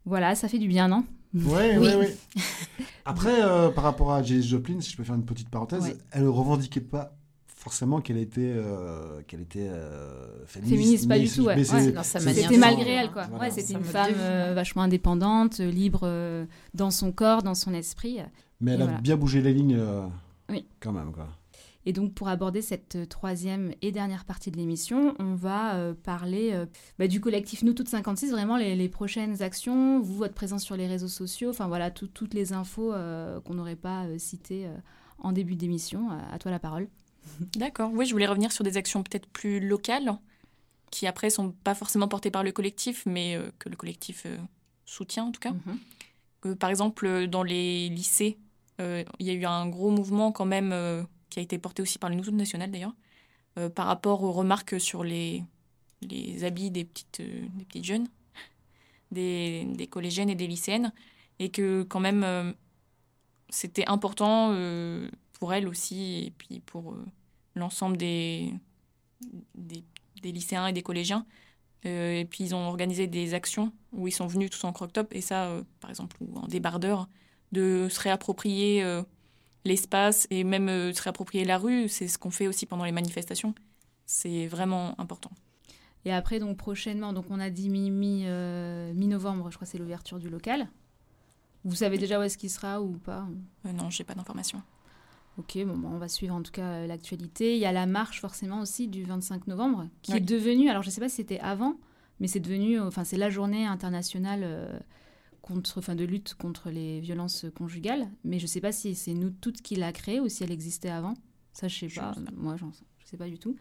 Voilà, ça fait du bien, non? Oui, oui, oui. Après, euh, par rapport à Janis Joplin, si je peux faire une petite parenthèse, Ouais. elle ne revendiquait pas forcément qu'elle était, euh, qu'elle était euh, féministe. Féministe, pas du tout, ouais. C'était malgré elle, quoi. Voilà. Ouais, c'était une me femme euh, vachement indépendante, libre dans son corps, dans son esprit. Mais elle a bien bougé les lignes Oui. quand même. Quoi. Et donc, pour aborder cette troisième et dernière partie de l'émission, on va euh, parler euh, bah, du collectif Nous Toutes 56, vraiment les, les prochaines actions, vous, votre présence sur les réseaux sociaux, enfin voilà, tout- toutes les infos euh, qu'on n'aurait pas citées en début d'émission. À toi la parole. D'accord. Oui, je voulais revenir sur des actions peut-être plus locales, qui après sont pas forcément portées par le collectif, mais euh, que le collectif euh, soutient en tout cas. Mhm. Euh, par exemple, dans les lycées, il y a eu un gros mouvement quand même qui a été porté aussi par le Toutes National d'ailleurs, par rapport aux remarques sur les, les habits des petites, des petites jeunes, des, des collégiennes et des lycéennes, et que quand même, c'était important pour elle aussi et puis pour euh, l'ensemble des, des, des lycéens et des collégiens. Euh, et puis ils ont organisé des actions où ils sont venus tous en croque-top et ça, euh, par exemple, ou en débardeur, de se réapproprier l'espace et même se réapproprier la rue. C'est ce qu'on fait aussi pendant les manifestations. C'est vraiment important. Et après, donc prochainement, donc on a dit mi- mi, mi-novembre, je crois que c'est l'ouverture du local. Vous savez déjà où est-ce qu'il sera ou pas? Euh, non, j'ai pas d'informations. Ok, bon, bah, on va suivre en tout cas euh, l'actualité. Il y a la marche forcément aussi du 25 novembre, qui Oui. est devenue, alors je ne sais pas si c'était avant, mais c'est devenu, euh, enfin c'est la journée internationale euh, contre, enfin de lutte contre les violences conjugales. Mais je ne sais pas si c'est nous toutes qui l'a créée ou si elle existait avant. Ça, je sais Je pas. sais pas. Moi, je sais pas du tout.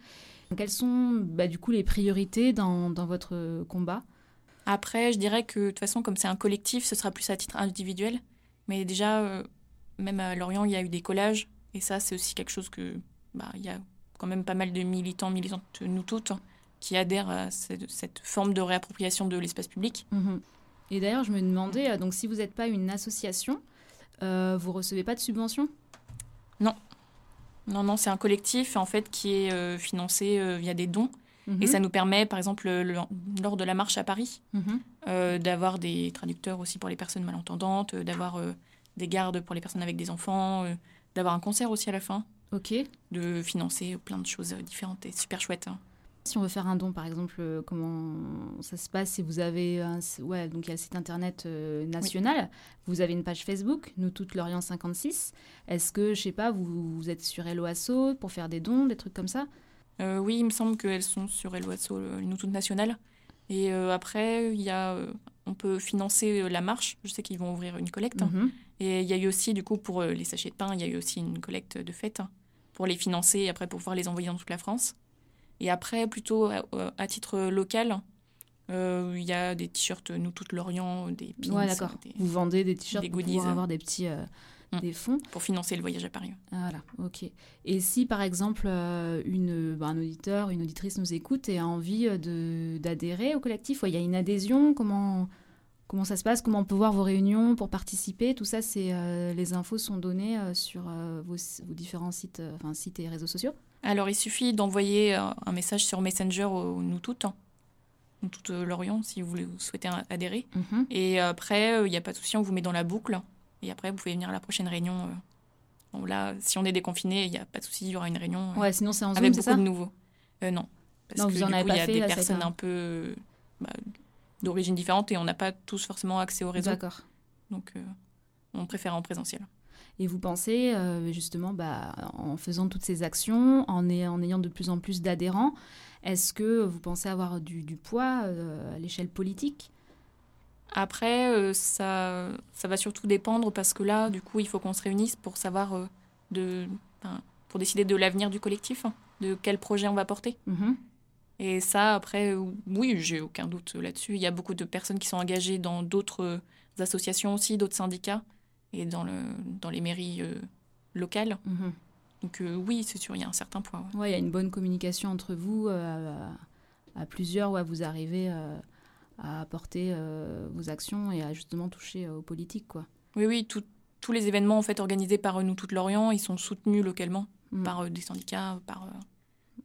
Donc, quelles sont, bah, du coup, les priorités dans, dans votre combat? Après, je dirais que de toute façon, comme c'est un collectif, ce sera plus à titre individuel. Mais déjà, euh, même à Lorient, il y a eu des collages. Et ça, c'est aussi quelque chose que. Bah, il y a quand même pas mal de militants, militantes, nous toutes, hein, qui adhèrent à cette, cette forme de réappropriation de l'espace public. Mhm. Et d'ailleurs, je me demandais, euh, donc si vous n'êtes pas une association, euh, vous recevez pas de subvention Non, non, c'est un collectif, en fait, qui est euh, financé euh, via des dons. Et Mhm. ça nous permet, par exemple, le- lors de la marche à Paris, Mhm. d'avoir des traducteurs aussi pour les personnes malentendantes, d'avoir des gardes pour les personnes avec des enfants, d'avoir un concert aussi à la fin, Ok. de financer plein de choses différentes et super chouettes. hein. Si on veut faire un don, par exemple, euh, comment ça se passe si vous avez un, ouais, donc il y a le site internet euh, national, vous avez une page Facebook, nous toutes Lorient 56. Est-ce que je sais pas, vous, vous êtes sur Helloasso pour faire des dons, des trucs comme ça? Euh, oui, il me semble qu'elles sont sur Eloasso, nous toutes nationales. Et euh, après, il y a, on peut financer la marche. Je sais qu'ils vont ouvrir une collecte. hein. Et il y a eu aussi, du coup, pour euh, les sachets de pain, il y a eu aussi une collecte de fête hein, pour les financer et après pour pouvoir les envoyer dans toute la France. Et après, plutôt à, à titre local, euh, il y a des t-shirts Nous Toutes Lorient, des pins, Ouais, d'accord. des- Vous vendez des t-shirts des pour goodies, pouvoir avoir des petits euh, Mm. des fonds. pour financer le voyage à Paris. Ah, Voilà, ok. Et si par exemple euh, une, bah, un auditeur, une auditrice nous écoute et a envie euh, de- d'adhérer au collectif, ouais, il y a une adhésion, comment, comment ça se passe, comment on peut voir vos réunions pour participer, tout ça, c'est euh, les infos sont données euh, sur euh, vos, vos différents sites, enfin, sites et réseaux sociaux. Alors, il suffit d'envoyer un message sur Messenger au Nous Toutes, hein. Nous Toutes Lorient, si vous, voulez, vous souhaitez adhérer. Mhm. Et après, il n'y a pas de souci, on vous met dans la boucle. Et après, vous pouvez venir à la prochaine réunion. Bon, là, si on est déconfiné, il n'y a pas de souci, il y aura une réunion Ouais, sinon c'est en Zoom, avec beaucoup ça de nouveaux. Non. Parce Non, que vous en avez pas il y a fait, des là, personnes un- un peu euh, bah, d'origine différente et on n'a pas tous forcément accès au réseau. D'accord. Donc, euh, on préfère en présentiel. Et vous pensez, euh, justement, bah, en faisant toutes ces actions, en, ay- en ayant de plus en plus d'adhérents, est-ce que vous pensez avoir du, du poids euh, à l'échelle politique? Après, ça, ça va surtout dépendre parce que là, du coup, il faut qu'on se réunisse pour savoir, de, pour décider de l'avenir du collectif, hein, de quel projet on va porter. Mhm. Et ça, après, oui, j'ai aucun doute là-dessus. Il y a beaucoup de personnes qui sont engagées dans d'autres euh, associations aussi, d'autres syndicats et dans, le, dans les mairies euh, locales. Mhm. Donc euh, oui, c'est sûr, il y a un certain poids. ouais. Ouais, il y a une bonne communication entre vous, euh, à, à plusieurs, où vous arrivez à apporter vos actions et à justement toucher aux politiques, quoi. Oui, oui, tout- tous les événements en fait organisés par Nous Toutes Lorient, ils sont soutenus localement Mm. par des syndicats, par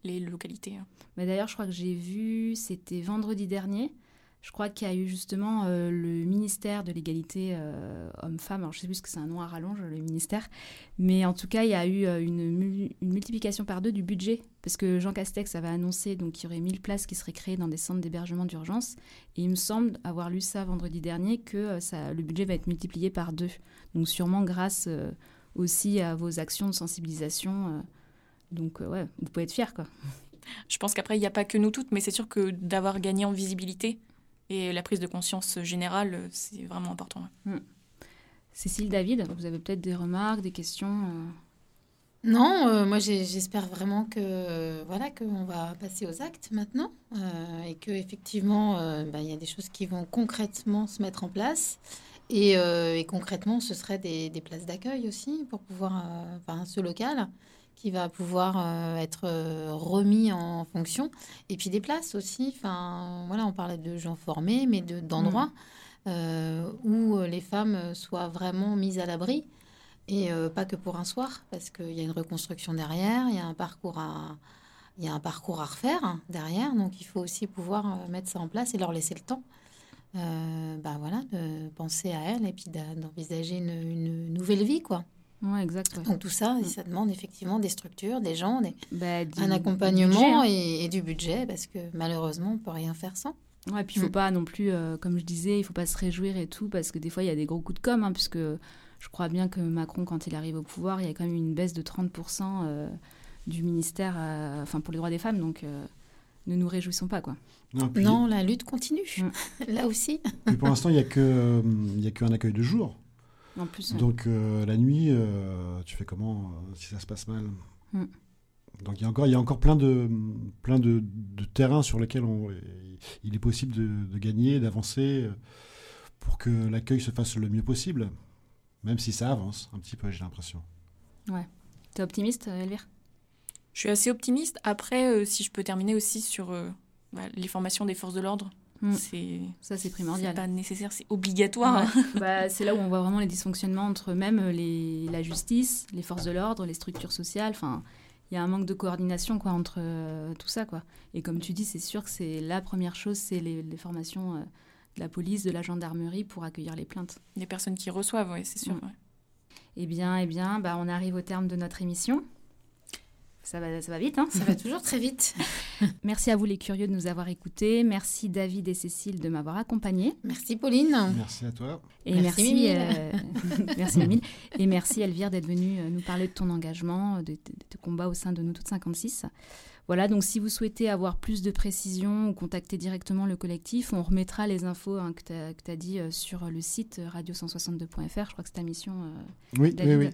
les localités. hein. Mais d'ailleurs, je crois que j'ai vu, c'était vendredi dernier, je crois qu'il y a eu justement euh, le ministère de l'égalité euh, homme-femme, alors je sais plus ce que c'est un nom à rallonge, le ministère, mais en tout cas, il y a eu euh, une, mul- une multiplication par deux du budget, parce que Jean Castex avait annoncé qu'il y aurait 1000 places qui seraient créées dans des centres d'hébergement d'urgence, et il me semble avoir lu ça vendredi dernier, que euh, le budget va être multiplié par deux. Donc sûrement grâce aussi à vos actions de sensibilisation. Donc euh, ouais, vous pouvez être fiers, quoi. Je pense qu'après, il n'y a pas que nous toutes, mais c'est sûr que d'avoir gagné en visibilité et la prise de conscience générale, c'est vraiment important. ouais. Cécile, David, vous avez peut-être des remarques, des questions euh, Non, euh, moi j'espère vraiment que euh, voilà qu'on va passer aux actes maintenant euh, et que effectivement euh, bah, il y a des choses qui vont concrètement se mettre en place et, euh, et concrètement ce serait des, des places d'accueil aussi pour pouvoir euh, enfin ce local qui va pouvoir euh, être euh, remis en fonction et puis des places aussi enfin voilà on parlait de gens formés mais de d'endroits euh, où les femmes soient vraiment mises à l'abri Et pas que pour un soir, parce qu'il y a une reconstruction derrière, il y a un parcours à, il y a un parcours à refaire hein, derrière, donc il faut aussi pouvoir mettre ça en place et leur laisser le temps. Euh, bah voilà, de penser à elles et puis d'envisager une, une nouvelle vie, quoi. Ouais, exact. ouais. Donc tout ça, ça demande effectivement des structures, des gens, des- Bah, du- un du accompagnement budget, hein. et, et du budget, parce que malheureusement, on peut rien faire sans. Ouais, puis il faut Mm. pas non plus, euh, comme je disais, il faut pas se réjouir et tout, parce que des fois, il y a des gros coups de com', hein, puisque je crois bien que Macron, quand il arrive au pouvoir, il y a quand même une baisse de 30% euh, du ministère, euh, enfin pour les droits des femmes, donc euh, ne nous réjouissons pas, quoi. Non, puis- Non, la lutte continue. Mm. Là aussi. puis pour l'instant, il n'y a que, euh, il y a qu'un accueil de jour. En plus, ouais. Donc euh, la nuit, euh, tu fais comment euh, si ça se passe mal Mm. Donc il y a encore, il y a encore plein de, plein de, de terrains sur lesquels on, il est possible de, de gagner, d'avancer pour que l'accueil se fasse le mieux possible. Même si ça avance un petit peu, j'ai l'impression. T'es optimiste, Elvire? Je suis assez optimiste. Après, euh, si je peux terminer aussi sur euh, bah, les formations des forces de l'ordre, Mm. c'est Ça, c'est c'est primordial. pas nécessaire, c'est obligatoire. Ouais. Bah, c'est là où on voit vraiment les dysfonctionnements entre même les, la justice, les forces de l'ordre, les structures sociales. Enfin, il y a un manque de coordination quoi, entre euh, tout ça. Quoi. Et comme tu dis, c'est sûr que c'est la première chose, c'est les, les formations euh, de la police, de la gendarmerie pour accueillir les plaintes. Des personnes qui reçoivent, oui, c'est sûr. Mm. ouais. Eh bien, eh bien bah, on arrive au terme de notre émission. Ça va, ça va vite, hein Ça va toujours très vite. Merci à vous les curieux de nous avoir écoutés. Merci David et Cécile de m'avoir accompagné. Merci Pauline. Merci à toi. Et Merci, merci, euh, merci Mimile. Et merci Elvire d'être venue euh, nous parler de ton engagement, de, de, de combat au sein de nous toutes 56. Voilà, donc si vous souhaitez avoir plus de précisions ou contacter directement le collectif, on remettra les infos hein, que tu as, dit euh, sur le site euh, radio162.fr. Je crois que c'est ta mission, euh, Oui, David. oui, oui.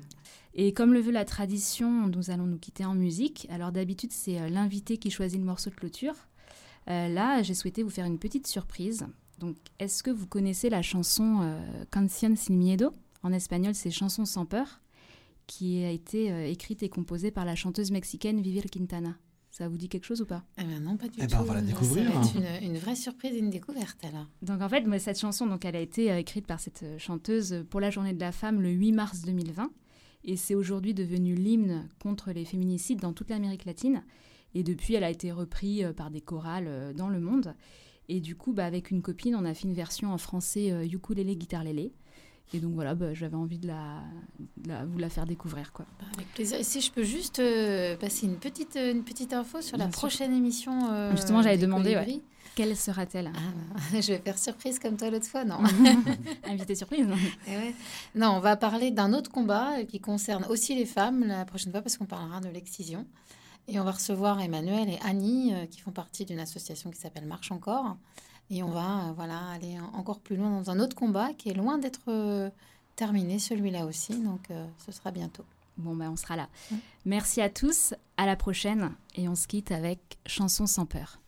Et comme le veut la tradition, nous allons nous quitter en musique. Alors d'habitude, c'est euh, l'invité qui choisit le morceau de clôture. Euh, là, j'ai souhaité vous faire une petite surprise. Donc, est-ce que vous connaissez la chanson euh, Canción sin miedo? En espagnol, c'est Chanson sans peur, qui a été euh, écrite et composée par la chanteuse mexicaine Vivir Quintana. Ça vous dit quelque chose ou pas? Eh ben non, pas du Eh ben, tout. on va la Ça découvrir. va être une, une vraie surprise et une découverte alors. Donc en fait, moi, cette chanson, donc, elle a été euh, écrite par cette chanteuse pour la Journée de la Femme le 8 mars 2020. Et c'est aujourd'hui devenu l'hymne contre les féminicides dans toute l'Amérique latine. Et depuis, elle a été reprise euh, par des chorales euh, dans le monde. Et du coup, bah, avec une copine, on a fait une version en français euh, ukulélé, guitare lélé. Et donc voilà, bah, j'avais envie de, la, de la- vous la faire découvrir. Quoi. Bah, Avec plaisir. Et si je peux juste euh, passer une petite, une petite info sur la sûr. prochaine émission. euh, Justement, j'allais des demander, ouais. Quelle sera-t-elle? Ah, bah, je vais faire surprise comme toi l'autre fois, non Invité surprise non Eh ouais. Non, on va parler d'un autre combat euh, qui concerne aussi les femmes la prochaine fois parce qu'on parlera de l'excision. Et on va recevoir Emmanuel et Annie euh, qui font partie d'une association qui s'appelle Marche encore. Et on va euh, voilà, aller en- encore plus loin dans un autre combat qui est loin d'être euh, terminé, celui-là aussi. Donc euh, ce sera bientôt. Bon, bah, on sera là. Merci à tous, à la prochaine. Et on se quitte avec Chanson sans peur.